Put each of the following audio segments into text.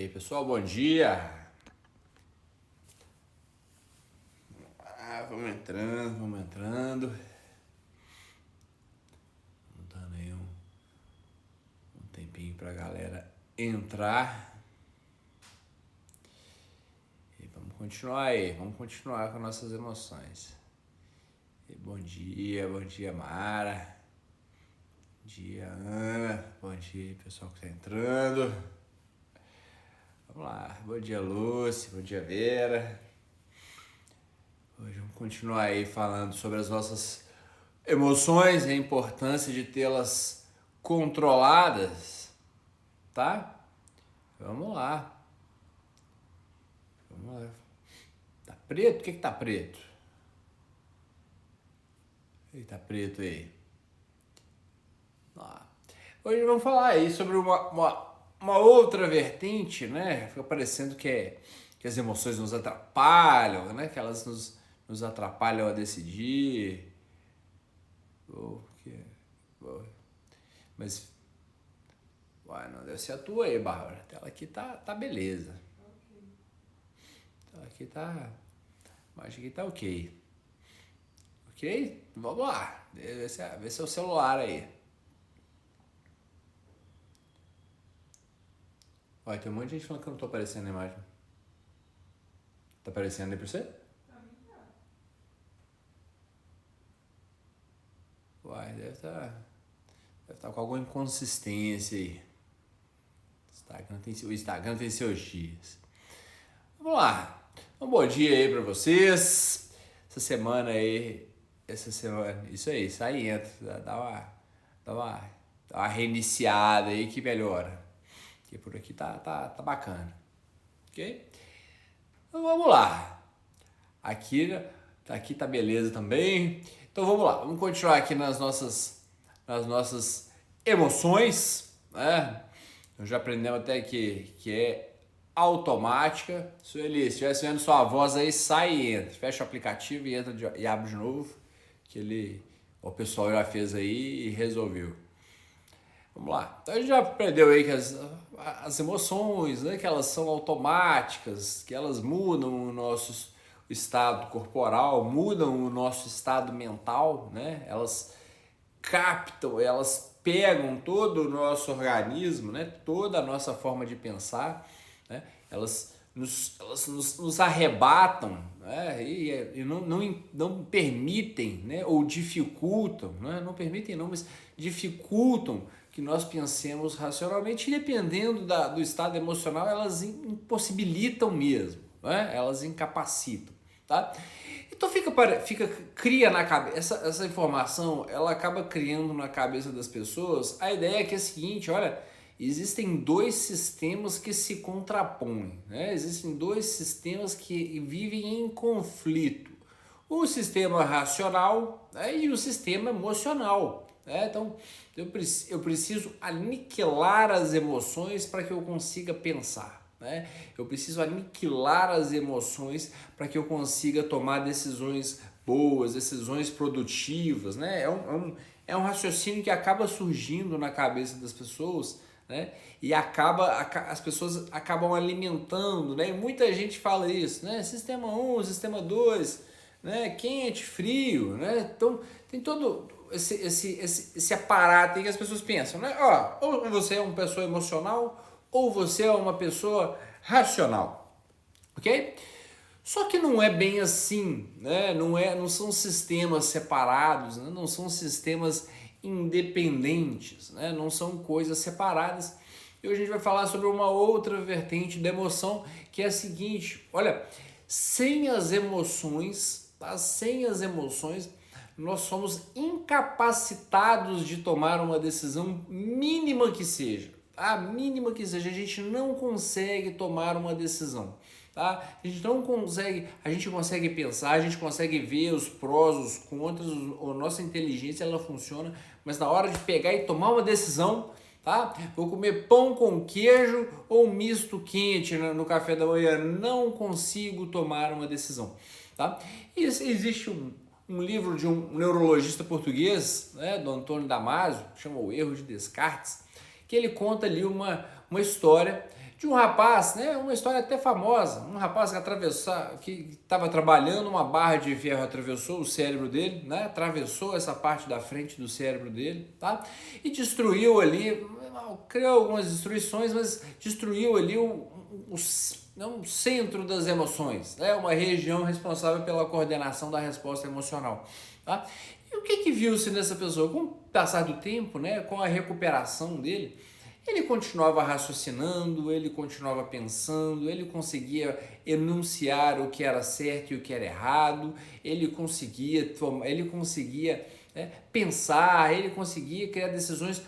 E aí, pessoal, bom dia. Ah, vamos entrando, vamos entrando. Vamos dando aí um, um tempinho pra galera entrar. E vamos continuar aí, vamos continuar com nossas emoções. E bom dia, bom dia, Mara. Bom dia, Ana. Bom dia, pessoal que tá entrando. Vamos lá. Bom dia, Lúcia. Bom dia, Vera. Hoje vamos continuar aí falando sobre as nossas emoções e a importância de tê-las controladas, tá? Vamos lá. Vamos lá. Tá preto? O que que tá preto? Que tá preto aí? Hoje vamos falar aí sobre uma, uma uma outra vertente, né? Fica parecendo que, é, que as emoções nos atrapalham, né? Que elas nos, nos atrapalham a decidir. Oh, que. Mas, uai, não deve ser a tua aí, Bárbara. A tela aqui tá, tá beleza. Ela aqui tá. Acho que tá ok. Ok? Vamos lá. Vê se, é, vê se é o celular aí. Olha, tem um monte de gente falando que eu não tô aparecendo na imagem. Tá aparecendo aí pra você? Uai, deve estar. Tá, deve tá com alguma inconsistência aí. Instagram tem, o Instagram tem seus dias. Vamos lá. Um bom dia aí pra vocês. Essa semana aí. Essa semana. Isso aí, sai e entra. Dá uma, dá uma, dá uma reiniciada aí que melhora. Porque por aqui tá, tá, tá bacana. Ok? Então vamos lá. Aqui, aqui tá beleza também. Então vamos lá, vamos continuar aqui nas nossas, nas nossas emoções. Né? Já aprendemos até que, que é automática. Sueli, se estivesse vendo sua voz aí, sai e entra. Fecha o aplicativo e entra de, e abre de novo. Que ele, o pessoal já fez aí e resolveu. Vamos lá. Então a gente já aprendeu aí que as, as emoções, né, que elas são automáticas, que elas mudam o nosso estado corporal, mudam o nosso estado mental, né? Elas captam, elas pegam todo o nosso organismo, né? Toda a nossa forma de pensar, né? Elas nos, elas nos, nos arrebatam né? e, e não, não, não permitem, né? Ou dificultam, né? Não permitem não, mas dificultam que nós pensemos racionalmente, e dependendo da, do estado emocional, elas impossibilitam mesmo, né? elas incapacitam. Tá? Então fica, fica cria na cabeça, essa, essa informação ela acaba criando na cabeça das pessoas a ideia que é a seguinte, olha, existem dois sistemas que se contrapõem, né? existem dois sistemas que vivem em conflito, o sistema racional né? e o sistema emocional. Né? Então, eu, eu preciso aniquilar as emoções para que eu consiga pensar. Né? Eu preciso aniquilar as emoções para que eu consiga tomar decisões boas, decisões produtivas. Né? É, um, é, um, é um raciocínio que acaba surgindo na cabeça das pessoas né? e acaba as pessoas acabam alimentando. Né? E muita gente fala isso: né? sistema 1, sistema 2, né? quente, frio. Né? Então, tem todo esse, esse, esse, esse aparato aí que as pessoas pensam, né? Ó, ou você é uma pessoa emocional ou você é uma pessoa racional, ok? Só que não é bem assim, né? Não, é, não são sistemas separados, né? não são sistemas independentes, né? não são coisas separadas. E hoje a gente vai falar sobre uma outra vertente da emoção, que é a seguinte: olha, sem as emoções, tá? sem as emoções, nós somos incapacitados de tomar uma decisão mínima que seja. A mínima que seja, a gente não consegue tomar uma decisão. Tá? A gente não consegue, a gente consegue pensar, a gente consegue ver os prós, os contras, a nossa inteligência ela funciona, mas na hora de pegar e tomar uma decisão, tá? Vou comer pão com queijo ou misto quente no café da manhã, não consigo tomar uma decisão, tá? E existe um, um livro de um neurologista português, né, do Antônio Damasio, chama O Erro de Descartes, que ele conta ali uma, uma história de um rapaz, né, uma história até famosa, um rapaz que atravessou, que estava trabalhando, uma barra de ferro atravessou o cérebro dele, né, atravessou essa parte da frente do cérebro dele, tá, e destruiu ali, criou algumas destruições, mas destruiu ali o, o, o centro das emoções, né, uma região responsável pela coordenação da resposta emocional, tá. E o que que viu-se nessa pessoa? Com o passar do tempo, né, com a recuperação dele, ele continuava raciocinando, ele continuava pensando, ele conseguia enunciar o que era certo e o que era errado, ele conseguia, ele conseguia né, pensar, ele conseguia criar decisões,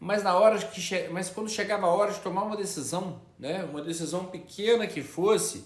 mas na hora que mas quando chegava a hora de tomar uma decisão, né, uma decisão pequena que fosse,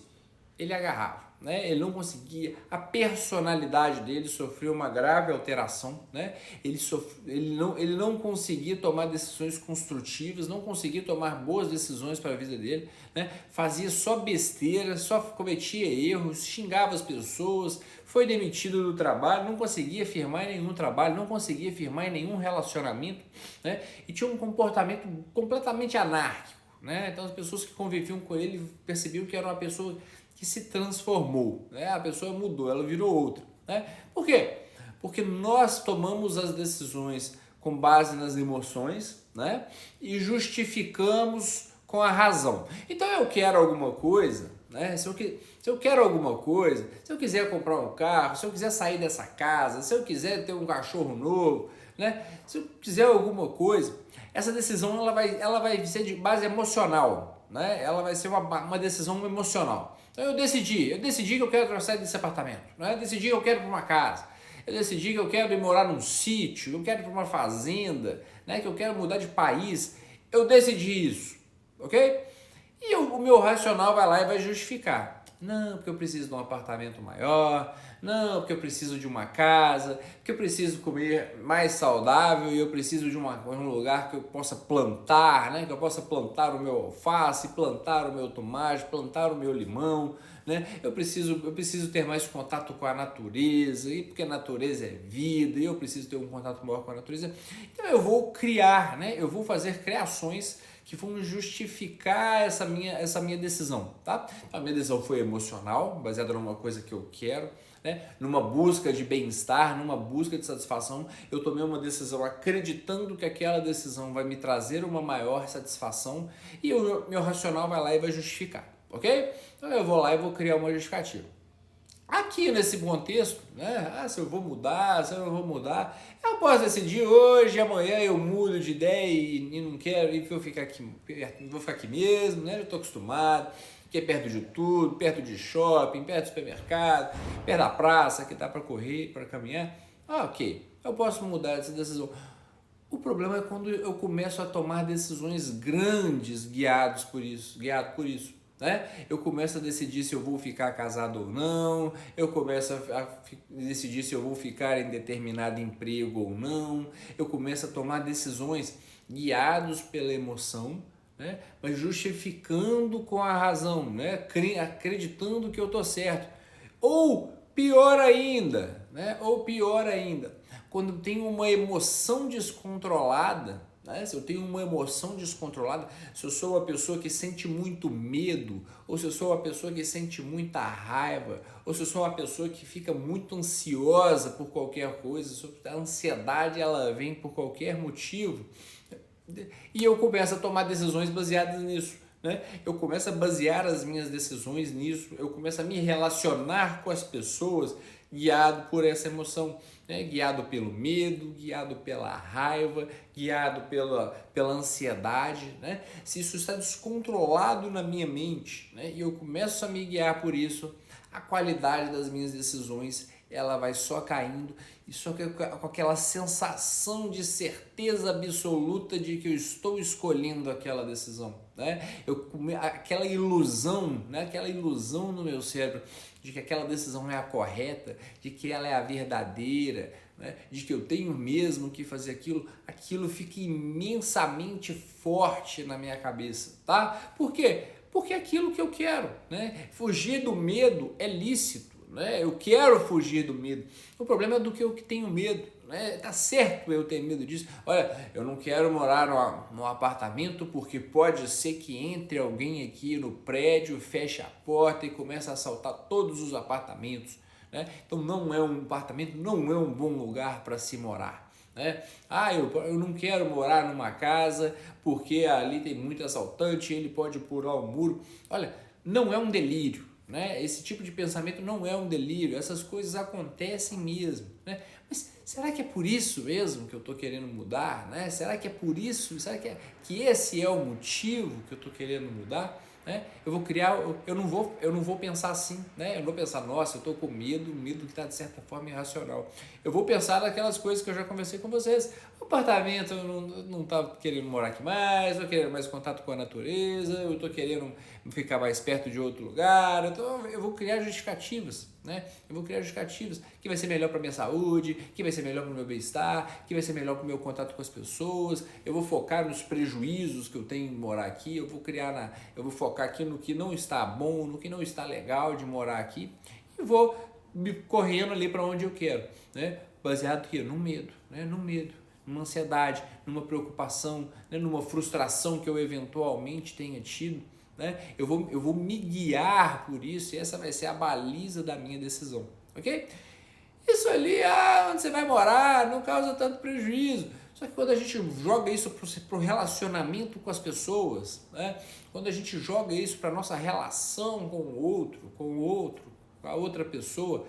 ele agarrava né? ele não conseguia, a personalidade dele sofreu uma grave alteração, né? ele, sof... ele, não, ele não conseguia tomar decisões construtivas, não conseguia tomar boas decisões para a vida dele, né? fazia só besteira, só cometia erros, xingava as pessoas, foi demitido do trabalho, não conseguia firmar em nenhum trabalho, não conseguia firmar em nenhum relacionamento né? e tinha um comportamento completamente anárquico. Né? Então as pessoas que conviviam com ele percebiam que era uma pessoa que se transformou, né? A pessoa mudou, ela virou outra, né? Por quê? Porque nós tomamos as decisões com base nas emoções, né? E justificamos com a razão. Então eu quero alguma coisa, né? Se eu, se eu quero alguma coisa, se eu quiser comprar um carro, se eu quiser sair dessa casa, se eu quiser ter um cachorro novo, né? Se eu quiser alguma coisa, essa decisão ela vai, ela vai ser de base emocional, né? Ela vai ser uma, uma decisão emocional. Então eu decidi, eu decidi que eu quero sair desse apartamento, né? eu decidi que eu quero para uma casa, eu decidi que eu quero ir morar num sítio, eu quero ir para uma fazenda, né? que eu quero mudar de país. Eu decidi isso, ok? E eu, o meu racional vai lá e vai justificar. Não, porque eu preciso de um apartamento maior, não, porque eu preciso de uma casa, porque eu preciso comer mais saudável e eu preciso de uma, um lugar que eu possa plantar, né? Que eu possa plantar o meu alface, plantar o meu tomate, plantar o meu limão, né? Eu preciso, eu preciso ter mais contato com a natureza, e porque a natureza é vida, e eu preciso ter um contato maior com a natureza. Então eu vou criar, né? Eu vou fazer criações que vão justificar essa minha, essa minha decisão, tá? A minha decisão foi emocional, baseada numa coisa que eu quero, né? numa busca de bem-estar, numa busca de satisfação. Eu tomei uma decisão acreditando que aquela decisão vai me trazer uma maior satisfação e o meu racional vai lá e vai justificar, ok? Então eu vou lá e vou criar uma justificativa. Aqui nesse contexto, né? Ah, se eu vou mudar, se eu não vou mudar, eu posso decidir hoje, amanhã eu mudo de ideia e, e não quero, e vou ficar aqui, vou ficar aqui mesmo, né? Eu estou acostumado, que é perto de tudo, perto de shopping, perto do supermercado, perto da praça, que dá para correr, para caminhar. Ah, ok, eu posso mudar essa decisão. O problema é quando eu começo a tomar decisões grandes guiados por isso, guiado por isso. Né? Eu começo a decidir se eu vou ficar casado ou não, eu começo a, decidir se eu vou ficar em determinado emprego ou não, eu começo a tomar decisões guiados pela emoção, né? mas justificando com a razão, né? acreditando que eu estou certo. Ou pior ainda, né? ou pior ainda, quando tem uma emoção descontrolada, né? Se eu tenho uma emoção descontrolada, se eu sou uma pessoa que sente muito medo, ou se eu sou uma pessoa que sente muita raiva, ou se eu sou uma pessoa que fica muito ansiosa por qualquer coisa, a ansiedade ela vem por qualquer motivo, e eu começo a tomar decisões baseadas nisso. Né? Eu começo a basear as minhas decisões nisso, eu começo a me relacionar com as pessoas guiado por essa emoção, né? guiado pelo medo, guiado pela raiva, guiado pela, pela ansiedade. Né? Se isso está descontrolado na minha mente né? e eu começo a me guiar por isso, a qualidade das minhas decisões ela vai só caindo e só com aquela sensação de certeza absoluta de que eu estou escolhendo aquela decisão, né? Eu aquela ilusão, né? Aquela ilusão no meu cérebro de que aquela decisão é a correta, de que ela é a verdadeira, né? de que eu tenho mesmo que fazer aquilo, aquilo fica imensamente forte na minha cabeça, tá? Por quê? Porque é aquilo que eu quero, né? Fugir do medo é lícito, né? Eu quero fugir do medo. O problema é do que eu tenho medo, né? Tá certo eu ter medo disso. Olha, eu não quero morar no apartamento porque pode ser que entre alguém aqui no prédio, feche a porta e comece a assaltar todos os apartamentos. Né? Então não é um apartamento, não é um bom lugar para se morar. Né? Ah, eu, eu não quero morar numa casa porque ali tem muito assaltante, ele pode pular o muro. Olha, não é um delírio. Né? Esse tipo de pensamento não é um delírio, essas coisas acontecem mesmo. Né? Mas será que é por isso mesmo que eu estou querendo mudar? Né? Será que é por isso? Será que, é, que esse é o motivo que eu estou querendo mudar? Né? Eu vou criar, eu não vou, eu não vou pensar assim, né? Eu não vou pensar, nossa, eu estou com medo, medo que está de certa forma irracional. Eu vou pensar naquelas coisas que eu já conversei com vocês. O apartamento, eu não estou querendo morar aqui mais, estou querendo mais contato com a natureza, eu estou querendo ficar mais perto de outro lugar. Então eu vou criar justificativas, né? Eu vou criar justificativas que vai ser melhor para minha saúde, que vai ser melhor para o meu bem-estar, que vai ser melhor para o meu contato com as pessoas. Eu vou focar nos prejuízos que eu tenho em morar aqui. Eu vou criar na, eu vou focar aqui no que não está bom, no que não está legal de morar aqui e vou me correndo ali para onde eu quero, né? Baseado aqui no medo, né? No medo numa ansiedade, numa preocupação, né, numa frustração que eu eventualmente tenha tido né? Eu vou, eu vou me guiar por isso e essa vai ser a baliza da minha decisão, ok? Isso ali, ah, onde você vai morar, não causa tanto prejuízo. Só que quando a gente joga isso para o relacionamento com as pessoas, né? quando a gente joga isso para a nossa relação com o outro, com o outro, com a outra pessoa,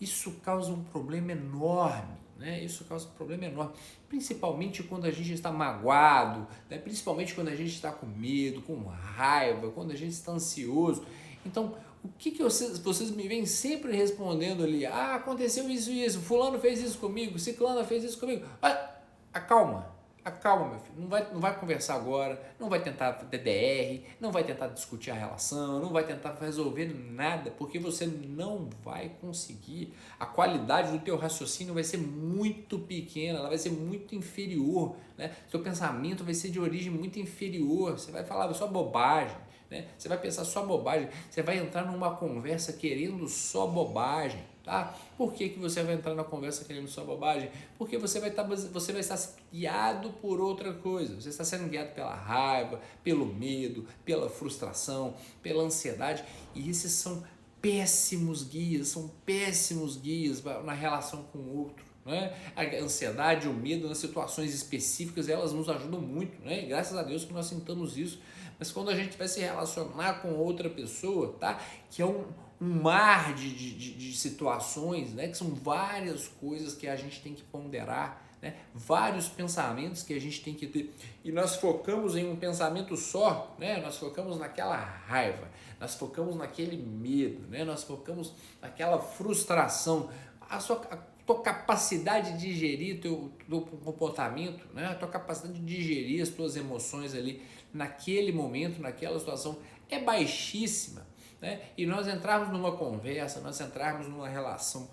isso causa um problema enorme. Né? Isso causa um problema enorme, principalmente quando a gente está magoado, né? principalmente quando a gente está com medo, com raiva, quando a gente está ansioso. Então, o que, que vocês, vocês me vêm sempre respondendo ali? Ah, aconteceu isso e isso, fulano fez isso comigo, ciclana fez isso comigo. Ah, acalma, Acalma, meu filho. Não vai, não vai conversar agora, não vai tentar DDR, não vai tentar discutir a relação, não vai tentar resolver nada, porque você não vai conseguir. A qualidade do teu raciocínio vai ser muito pequena, ela vai ser muito inferior, né? Seu pensamento vai ser de origem muito inferior. Você vai falar só bobagem, né? Você vai pensar só bobagem. Você vai entrar numa conversa querendo só bobagem. Tá? Por que, que você vai entrar na conversa querendo só bobagem? Porque você vai, tá você vai estar guiado por outra coisa. Você está sendo guiado pela raiva, pelo medo, pela frustração, pela ansiedade. E esses são péssimos guias, são péssimos guias na relação com o outro. Né? A ansiedade, o medo nas situações específicas, elas nos ajudam muito. Né? Graças a Deus que nós sentamos isso. Mas quando a gente vai se relacionar com outra pessoa, tá? que é um, um mar de, de, de, situações, né? que são várias coisas que a gente tem que ponderar, né? vários pensamentos que a gente tem que ter. E nós focamos em um pensamento só, né? nós focamos naquela raiva, nós focamos naquele medo, né? nós focamos naquela frustração. A sua a tua capacidade de digerir teu, teu comportamento, né? a tua capacidade de digerir as tuas emoções ali naquele momento, naquela situação é baixíssima né? e nós entrarmos numa conversa, nós entrarmos numa relação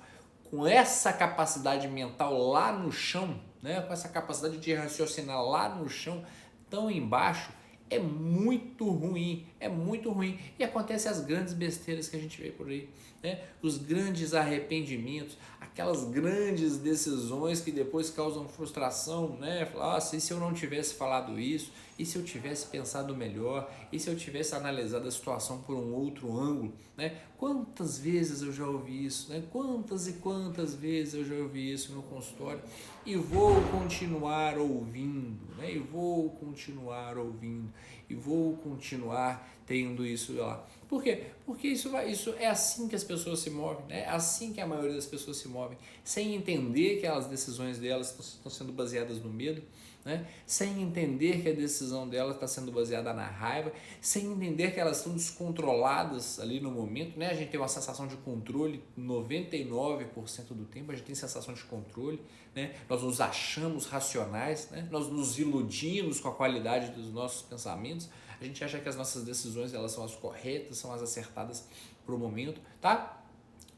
com essa capacidade mental lá no chão, né? com essa capacidade de raciocinar lá no chão, tão embaixo, é muito ruim, é muito ruim. E acontece as grandes besteiras que a gente vê por aí, né? Os grandes arrependimentos, aquelas grandes decisões que depois causam frustração, né? Falar, ah, se eu não tivesse falado isso? E se eu tivesse pensado melhor? E se eu tivesse analisado a situação por um outro ângulo, né? Quantas vezes eu já ouvi isso, né? Quantas e quantas vezes eu já ouvi isso no consultório e vou continuar ouvindo, né? E vou continuar ouvindo e vou continuar tendo isso lá. Por quê? Porque isso, vai, isso é assim que as pessoas se movem, né? é assim que a maioria das pessoas se movem, sem entender que as decisões delas estão sendo baseadas no medo, né? sem entender que a decisão delas está sendo baseada na raiva, sem entender que elas estão descontroladas ali no momento. Né? A gente tem uma sensação de controle 99% do tempo, a gente tem sensação de controle, né? nós nos achamos racionais, né? nós nos iludimos com a qualidade dos nossos pensamentos, a gente acha que as nossas decisões elas são as corretas, são as acertadas para o momento, tá?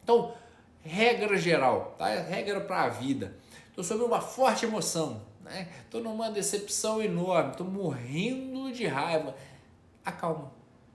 Então, regra geral, tá? Regra para a vida. Estou sob uma forte emoção, né? Estou numa decepção enorme, estou morrendo de raiva. Acalma,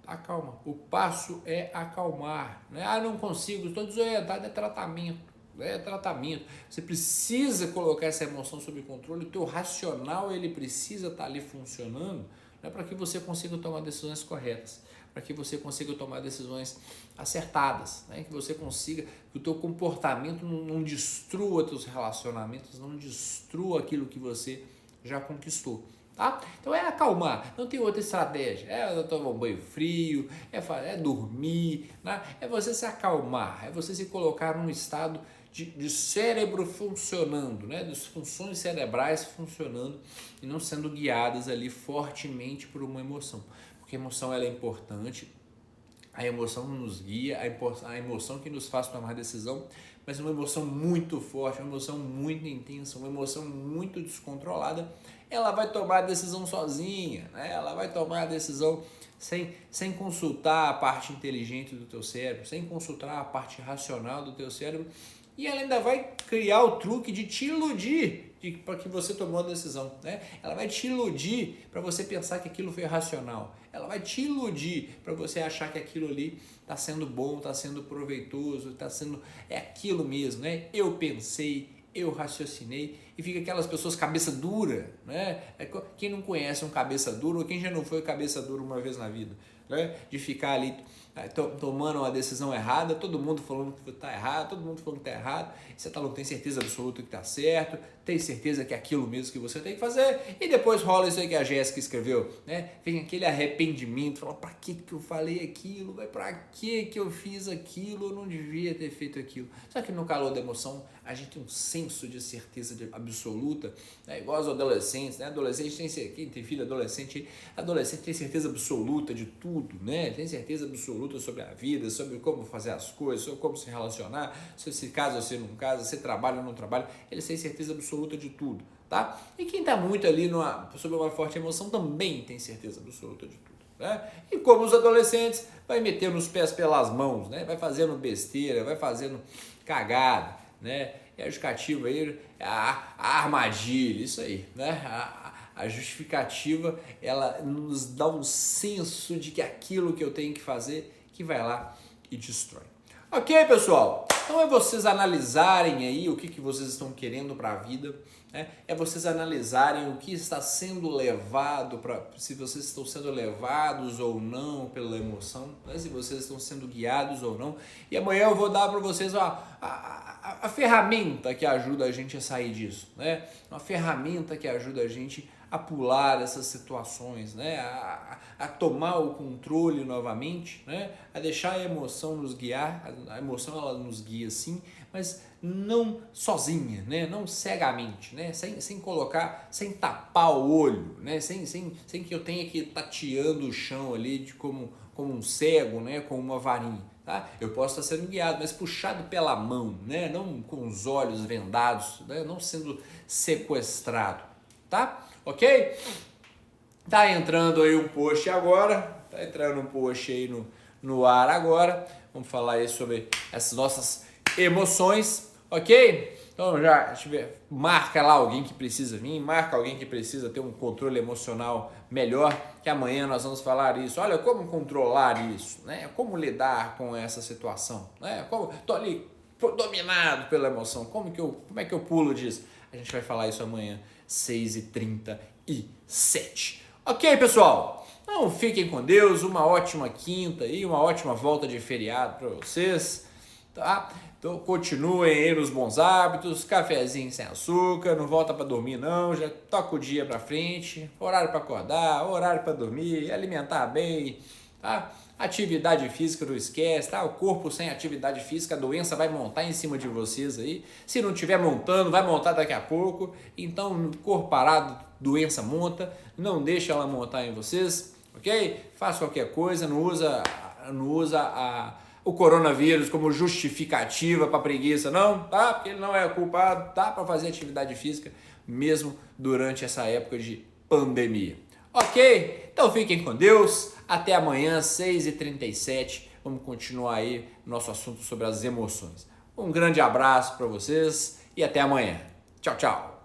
acalma. O passo é acalmar. Né? Ah, não consigo, estou desorientado, é tratamento. é tratamento. Você precisa colocar essa emoção sob controle, o teu racional ele precisa estar tá ali funcionando né, para que você consiga tomar decisões corretas, para que você consiga tomar decisões acertadas, né, que você consiga, que o teu comportamento não, não destrua teus relacionamentos, não destrua aquilo que você já conquistou. Tá? Então é acalmar, não tem outra estratégia. É tomar um banho frio, é, é dormir, né? é você se acalmar, é você se colocar num estado de, de cérebro funcionando, né? das funções cerebrais funcionando e não sendo guiadas ali fortemente por uma emoção. Porque a emoção ela é importante, a emoção nos guia, a emoção que nos faz tomar decisão, mas uma emoção muito forte, uma emoção muito intensa, uma emoção muito descontrolada ela vai tomar a decisão sozinha, né? ela vai tomar a decisão sem, sem consultar a parte inteligente do teu cérebro, sem consultar a parte racional do teu cérebro, e ela ainda vai criar o truque de te iludir para que você tomou a decisão. Né? Ela vai te iludir para você pensar que aquilo foi racional. Ela vai te iludir para você achar que aquilo ali está sendo bom, está sendo proveitoso, está sendo é aquilo mesmo, né? Eu pensei, eu raciocinei e fica aquelas pessoas cabeça dura, né? É quem não conhece um cabeça dura ou quem já não foi cabeça dura uma vez na vida, né? De ficar ali é, tomando uma decisão errada, todo mundo falando que está errado, todo mundo falando que está errado, você tá, não tem certeza absoluta que está certo, tem certeza que é aquilo mesmo que você tem que fazer, e depois rola isso aí que a Jéssica escreveu, né? Vem aquele arrependimento, fala, para que que eu falei aquilo? Para que que eu fiz aquilo? Eu não devia ter feito aquilo. Só que no calor da emoção, a gente tem um senso de certeza absoluta, né? igual os adolescentes, né? Adolescente tem, quem tem filho adolescente, adolescente tem certeza absoluta de tudo, né? Tem certeza absoluta luta sobre a vida, sobre como fazer as coisas, sobre como se relacionar, se se casa ou se não casa, se trabalha ou não trabalha, eles têm certeza absoluta de tudo, tá? E quem está muito ali numa, sobre uma forte emoção também tem certeza absoluta de tudo. Né? E como os adolescentes, vai metendo os pés pelas mãos, né? vai fazendo besteira, vai fazendo cagada, né? E a justificativa aí, a, a armadilha, isso aí, né? A, a justificativa, ela nos dá um senso de que aquilo que eu tenho que fazer, que vai lá e destrói. Ok, pessoal? Então é vocês analisarem aí o que, que vocês estão querendo para a vida, né? é vocês analisarem o que está sendo levado, para se vocês estão sendo levados ou não pela emoção, né? se vocês estão sendo guiados ou não. E amanhã eu vou dar para vocês ó, a, a, a, ferramenta que ajuda a gente a sair disso, né? Uma ferramenta que ajuda a gente a pular essas situações, né? A, a, tomar o controle novamente, né? A deixar a emoção nos guiar. A, emoção ela nos guia sim, mas não sozinha, né? Não cegamente, né? Sem, sem colocar, sem tapar o olho, né? Sem, sem, sem que eu tenha que ir tateando o chão ali de como, como um cego, né? Com uma varinha Tá? Eu posso estar sendo guiado, mas puxado pela mão, né? não com os olhos vendados, né? não sendo sequestrado. Tá? Ok? Tá entrando aí um post agora, tá entrando um post aí no, no ar agora. Vamos falar aí sobre essas nossas emoções, ok? Então já tiver, marca lá alguém que precisa vir, marca alguém que precisa ter um controle emocional melhor, que amanhã nós vamos falar isso. Olha como controlar isso, né? Como lidar com essa situação, né? Como tô ali dominado pela emoção, como que eu, como é que eu pulo disso? A gente vai falar isso amanhã, 6h37. Ok, pessoal? Então fiquem com Deus, uma ótima quinta e uma ótima volta de feriado para vocês, tá? Então continuem aí nos bons hábitos, cafezinho sem açúcar, não volta para dormir não, já toca o dia para frente, horário para acordar, horário para dormir, alimentar bem, tá? Atividade física não esquece, tá? O corpo sem atividade física, a doença vai montar em cima de vocês aí. Se não estiver montando, vai montar daqui a pouco. Então, corpo parado, doença monta, não deixa ela montar em vocês, ok? Faz qualquer coisa, não usa, não usa a o coronavírus como justificativa para preguiça, não, tá? Porque ele não é culpado, tá para fazer atividade física mesmo durante essa época de pandemia. Ok? Então fiquem com Deus. Até amanhã, 6h37. Vamos continuar aí nosso assunto sobre as emoções. Um grande abraço para vocês e até amanhã. Tchau, tchau.